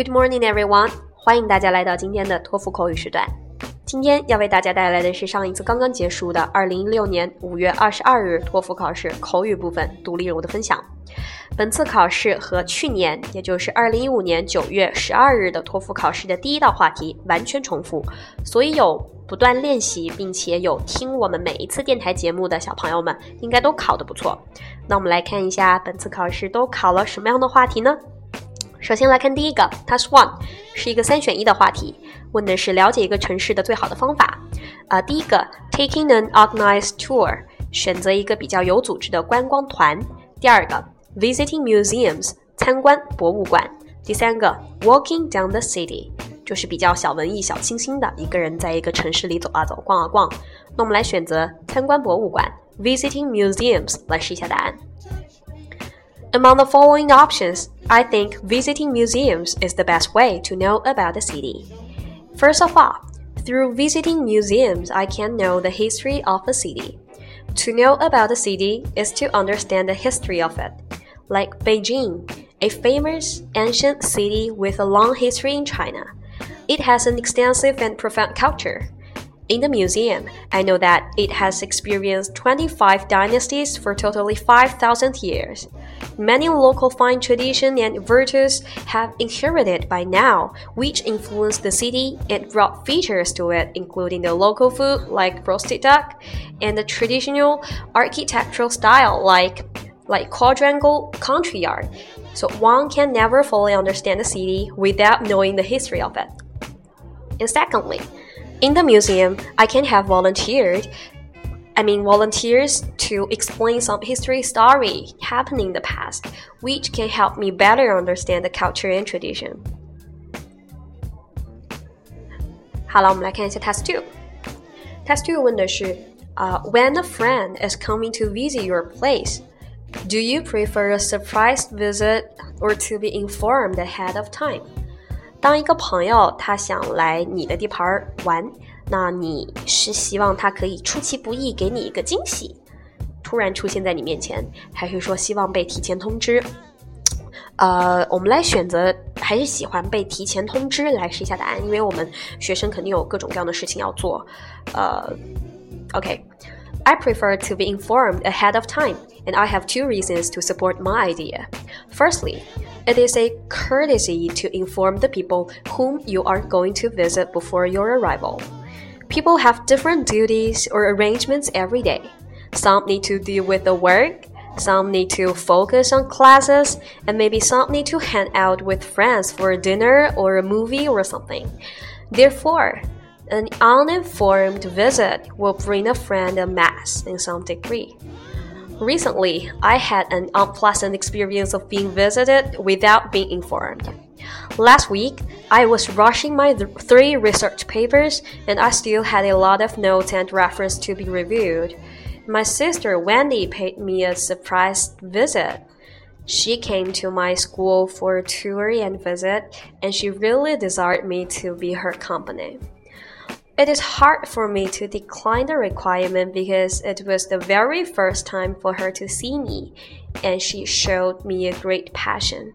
Good morning, everyone！欢迎大家来到今天的托福口语时段。今天要为大家带来的是上一次刚刚结束的二零一六年五月二十二日托福考试口语部分独立任务的分享。本次考试和去年，也就是二零一五年九月十二日的托福考试的第一道话题完全重复，所以有不断练习并且有听我们每一次电台节目的小朋友们，应该都考得不错。那我们来看一下本次考试都考了什么样的话题呢？首先来看第一个，Task One 是一个三选一的话题，问的是了解一个城市的最好的方法。啊，第一个，Taking an organized tour，选择一个比较有组织的观光团。第二个，Visiting museums，参观博物馆。第三个，Walking down the city，就是比较小文艺、小清新的，一个人在一个城市里走啊走、逛啊逛。那我们来选择参观博物馆，Visiting museums，来试一下答案。Among the following options, I think visiting museums is the best way to know about the city. First of all, through visiting museums, I can know the history of a city. To know about the city is to understand the history of it. Like Beijing, a famous ancient city with a long history in China. It has an extensive and profound culture. In the museum, I know that it has experienced 25 dynasties for totally 5,000 years. Many local fine traditions and virtues have inherited by now, which influence the city and brought features to it, including the local food like roasted duck and the traditional architectural style like like quadrangle country yard. So one can never fully understand the city without knowing the history of it. And secondly, in the museum, I can have volunteered I mean volunteers to explain some history story happening in the past, which can help me better understand the culture and tradition. 好了，我们来看一下 Task Two。Task Two 问的是，啊、uh,，When a friend is coming to visit your place, do you prefer a surprise visit or to be informed ahead of time? 当一个朋友他想来你的地盘玩，那你是希望他可以出其不意给你一个惊喜，突然出现在你面前，还是说希望被提前通知？呃，我们来选择还是喜欢被提前通知来试一下答案，因为我们学生肯定有各种各样的事情要做。呃，OK，I prefer to be informed ahead of time, and I have two reasons to support my idea. Firstly. It is a courtesy to inform the people whom you are going to visit before your arrival. People have different duties or arrangements every day. Some need to deal with the work, some need to focus on classes, and maybe some need to hang out with friends for a dinner or a movie or something. Therefore, an uninformed visit will bring a friend a mess in some degree. Recently, I had an unpleasant experience of being visited without being informed. Last week, I was rushing my th three research papers and I still had a lot of notes and reference to be reviewed. My sister Wendy paid me a surprise visit. She came to my school for a tour and visit, and she really desired me to be her company. It is hard for me to decline the requirement because it was the very first time for her to see me, and she showed me a great passion.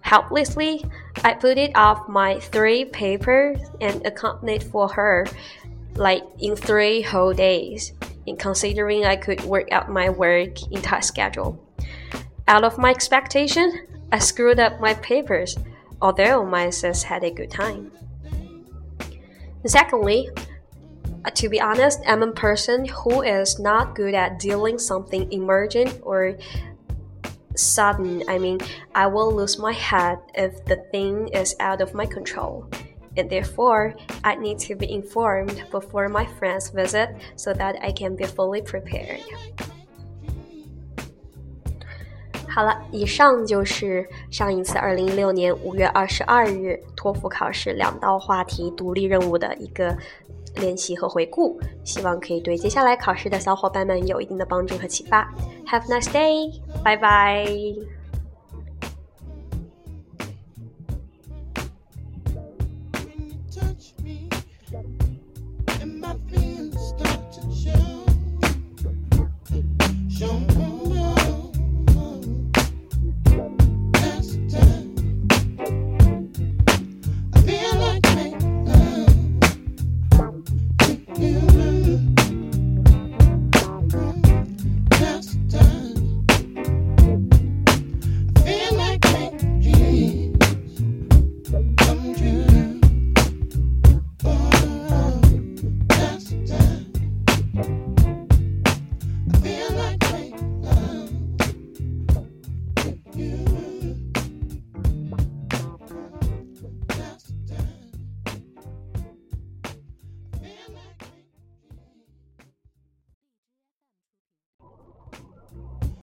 Helplessly, I put it off my three papers and accompanied for her, like in three whole days, in considering I could work out my work in tight schedule. Out of my expectation, I screwed up my papers, although my sis had a good time. Secondly, uh, to be honest, I'm a person who is not good at dealing something emergent or sudden. I mean, I will lose my head if the thing is out of my control. And therefore, I need to be informed before my friends visit so that I can be fully prepared. 好了，以上就是上一次二零一六年五月二十二日托福考试两道话题独立任务的一个练习和回顾，希望可以对接下来考试的小伙伴们有一定的帮助和启发。Have a nice day，拜拜。